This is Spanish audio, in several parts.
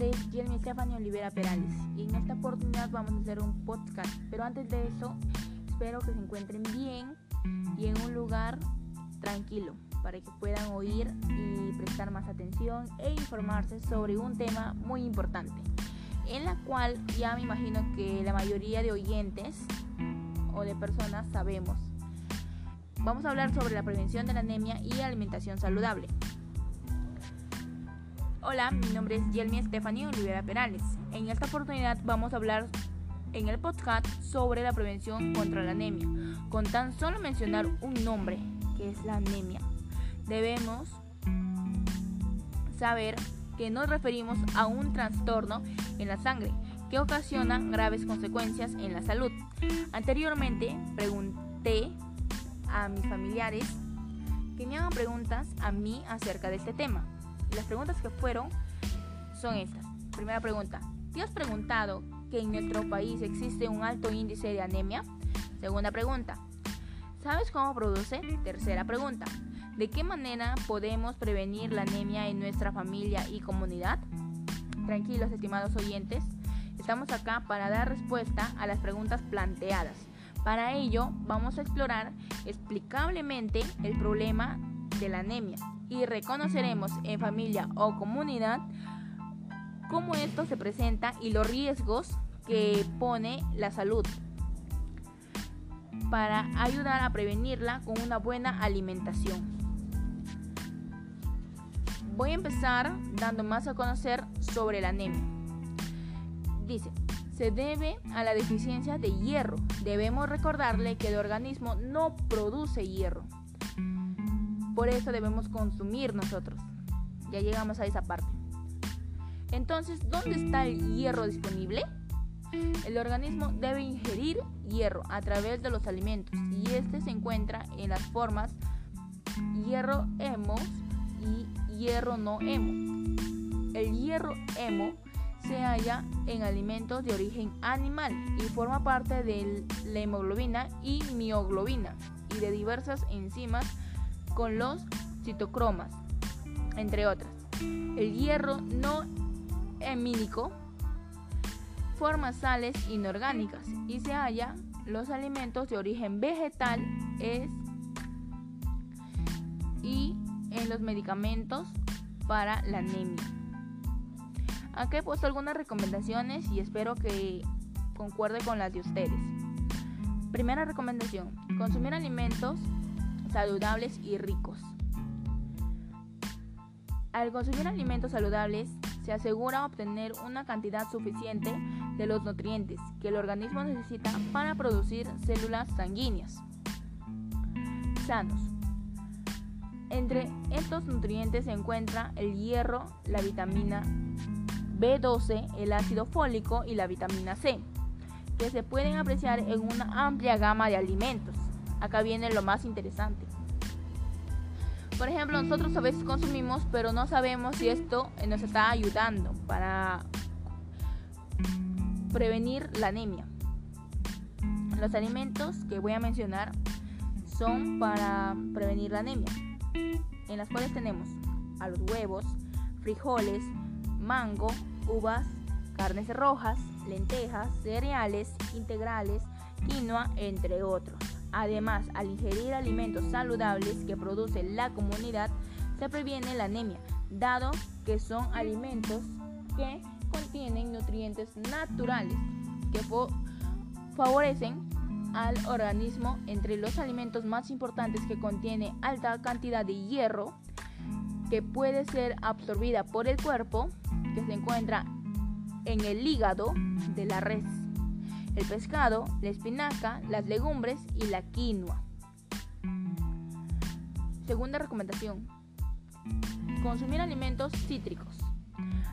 nombre es Stephanie Olivera Perales y en esta oportunidad vamos a hacer un podcast. Pero antes de eso, espero que se encuentren bien y en un lugar tranquilo para que puedan oír y prestar más atención e informarse sobre un tema muy importante, en la cual ya me imagino que la mayoría de oyentes o de personas sabemos. Vamos a hablar sobre la prevención de la anemia y alimentación saludable. Hola, mi nombre es Yelmi Estefanía Olivera Perales. En esta oportunidad vamos a hablar en el podcast sobre la prevención contra la anemia, con tan solo mencionar un nombre, que es la anemia. Debemos saber que nos referimos a un trastorno en la sangre que ocasiona graves consecuencias en la salud. Anteriormente pregunté a mis familiares que me hagan preguntas a mí acerca de este tema. Las preguntas que fueron son estas. Primera pregunta, ¿te has preguntado que en nuestro país existe un alto índice de anemia? Segunda pregunta, ¿sabes cómo produce? Tercera pregunta, ¿de qué manera podemos prevenir la anemia en nuestra familia y comunidad? Tranquilos, estimados oyentes, estamos acá para dar respuesta a las preguntas planteadas. Para ello, vamos a explorar explicablemente el problema de la anemia y reconoceremos en familia o comunidad cómo esto se presenta y los riesgos que pone la salud para ayudar a prevenirla con una buena alimentación. Voy a empezar dando más a conocer sobre la anemia. Dice, se debe a la deficiencia de hierro. Debemos recordarle que el organismo no produce hierro. Por eso debemos consumir nosotros. Ya llegamos a esa parte. Entonces, ¿dónde está el hierro disponible? El organismo debe ingerir hierro a través de los alimentos y este se encuentra en las formas hierro hemo y hierro no hemo. El hierro hemo se halla en alimentos de origen animal y forma parte de la hemoglobina y mioglobina y de diversas enzimas con los citocromas, entre otras. El hierro no hemínico forma sales inorgánicas y se halla los alimentos de origen vegetal y en los medicamentos para la anemia. Aquí he puesto algunas recomendaciones y espero que concuerde con las de ustedes. Primera recomendación, consumir alimentos saludables y ricos. Al consumir alimentos saludables, se asegura obtener una cantidad suficiente de los nutrientes que el organismo necesita para producir células sanguíneas sanos. Entre estos nutrientes se encuentra el hierro, la vitamina B12, el ácido fólico y la vitamina C, que se pueden apreciar en una amplia gama de alimentos. Acá viene lo más interesante. Por ejemplo, nosotros a veces consumimos, pero no sabemos si esto nos está ayudando para prevenir la anemia. Los alimentos que voy a mencionar son para prevenir la anemia, en las cuales tenemos a los huevos, frijoles, mango, uvas, carnes rojas, lentejas, cereales integrales, quinoa, entre otros. Además, al ingerir alimentos saludables que produce la comunidad, se previene la anemia, dado que son alimentos que contienen nutrientes naturales que favorecen al organismo. Entre los alimentos más importantes que contiene alta cantidad de hierro que puede ser absorbida por el cuerpo que se encuentra en el hígado de la res el pescado, la espinaca, las legumbres y la quinoa. Segunda recomendación. Consumir alimentos cítricos.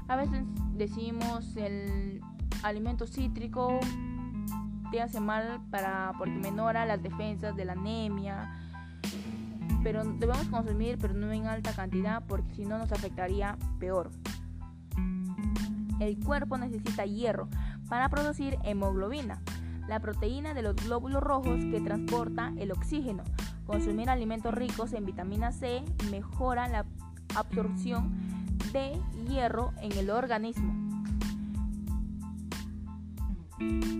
A veces decimos el alimento cítrico te hace mal para porque menora las defensas de la anemia. Pero debemos consumir, pero no en alta cantidad, porque si no nos afectaría peor. El cuerpo necesita hierro para producir hemoglobina, la proteína de los glóbulos rojos que transporta el oxígeno. Consumir alimentos ricos en vitamina C mejora la absorción de hierro en el organismo.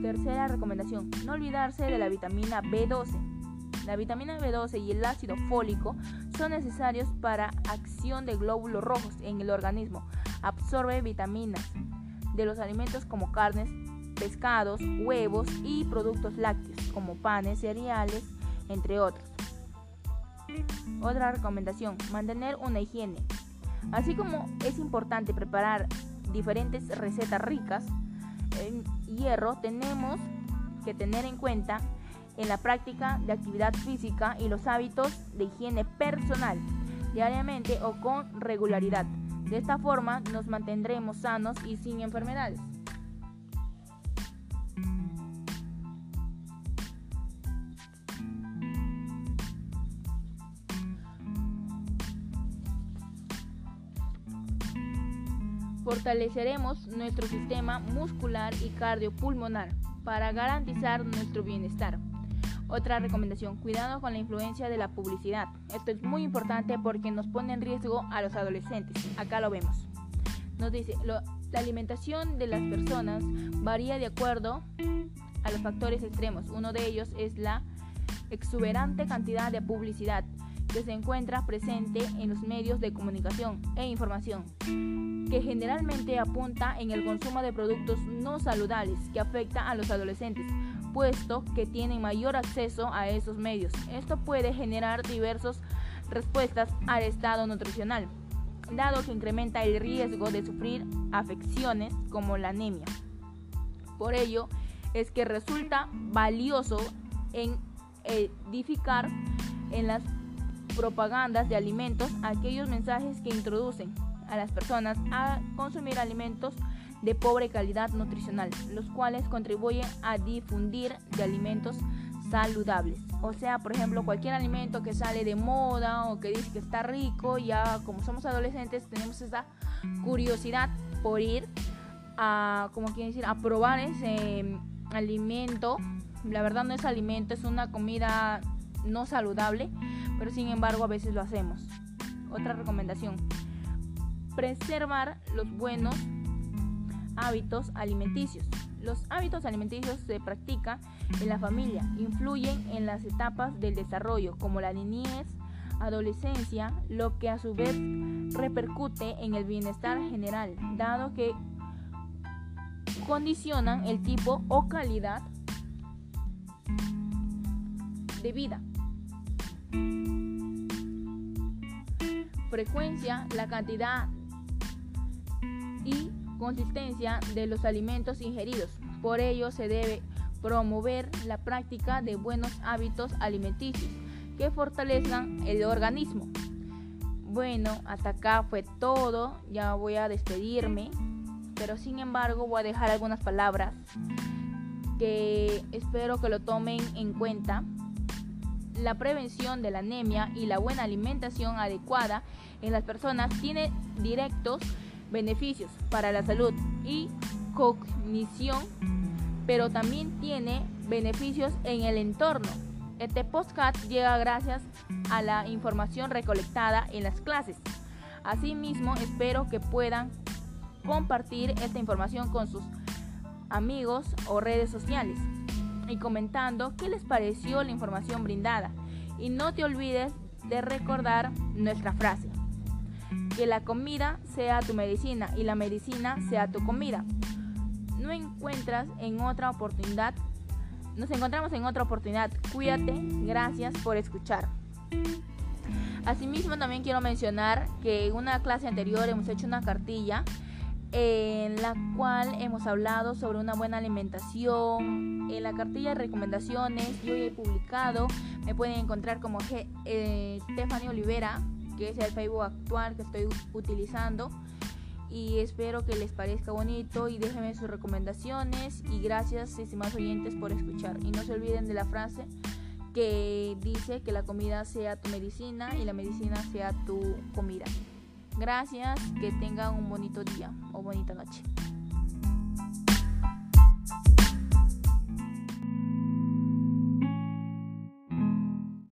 Tercera recomendación, no olvidarse de la vitamina B12. La vitamina B12 y el ácido fólico son necesarios para acción de glóbulos rojos en el organismo. Absorbe vitaminas, de los alimentos como carnes, pescados, huevos y productos lácteos como panes, cereales, entre otros. Otra recomendación, mantener una higiene. Así como es importante preparar diferentes recetas ricas en hierro, tenemos que tener en cuenta en la práctica de actividad física y los hábitos de higiene personal, diariamente o con regularidad. De esta forma nos mantendremos sanos y sin enfermedades. Fortaleceremos nuestro sistema muscular y cardiopulmonar para garantizar nuestro bienestar. Otra recomendación, cuidado con la influencia de la publicidad. Esto es muy importante porque nos pone en riesgo a los adolescentes. Acá lo vemos. Nos dice, la alimentación de las personas varía de acuerdo a los factores extremos. Uno de ellos es la exuberante cantidad de publicidad que se encuentra presente en los medios de comunicación e información, que generalmente apunta en el consumo de productos no saludables que afecta a los adolescentes, que tienen mayor acceso a esos medios. Esto puede generar diversas respuestas al estado nutricional, dado que incrementa el riesgo de sufrir afecciones como la anemia. Por ello, es que resulta valioso en edificar en las propagandas de alimentos aquellos mensajes que introducen a las personas a consumir alimentos de pobre calidad nutricional, los cuales contribuyen a difundir de alimentos saludables. O sea, por ejemplo, cualquier alimento que sale de moda o que dice que está rico, ya como somos adolescentes tenemos esa curiosidad por ir a, como decir, a probar ese alimento. La verdad no es alimento, es una comida no saludable, pero sin embargo a veces lo hacemos. Otra recomendación, preservar los buenos hábitos alimenticios. Los hábitos alimenticios se practican en la familia, influyen en las etapas del desarrollo como la niñez, adolescencia, lo que a su vez repercute en el bienestar general, dado que condicionan el tipo o calidad de vida. Frecuencia, la cantidad consistencia de los alimentos ingeridos. Por ello se debe promover la práctica de buenos hábitos alimenticios que fortalezcan el organismo. Bueno, hasta acá fue todo. Ya voy a despedirme. Pero sin embargo voy a dejar algunas palabras que espero que lo tomen en cuenta. La prevención de la anemia y la buena alimentación adecuada en las personas tiene directos beneficios para la salud y cognición, pero también tiene beneficios en el entorno. Este podcast llega gracias a la información recolectada en las clases. Asimismo, espero que puedan compartir esta información con sus amigos o redes sociales y comentando qué les pareció la información brindada. Y no te olvides de recordar nuestra frase que la comida sea tu medicina y la medicina sea tu comida. No encuentras en otra oportunidad. Nos encontramos en otra oportunidad. Cuídate. Gracias por escuchar. Asimismo también quiero mencionar que en una clase anterior hemos hecho una cartilla en la cual hemos hablado sobre una buena alimentación. En la cartilla de recomendaciones yo he publicado, me pueden encontrar como eh, Stephanie Olivera que es el Facebook actual que estoy utilizando y espero que les parezca bonito y déjenme sus recomendaciones y gracias estimados oyentes por escuchar y no se olviden de la frase que dice que la comida sea tu medicina y la medicina sea tu comida. Gracias, que tengan un bonito día o bonita noche.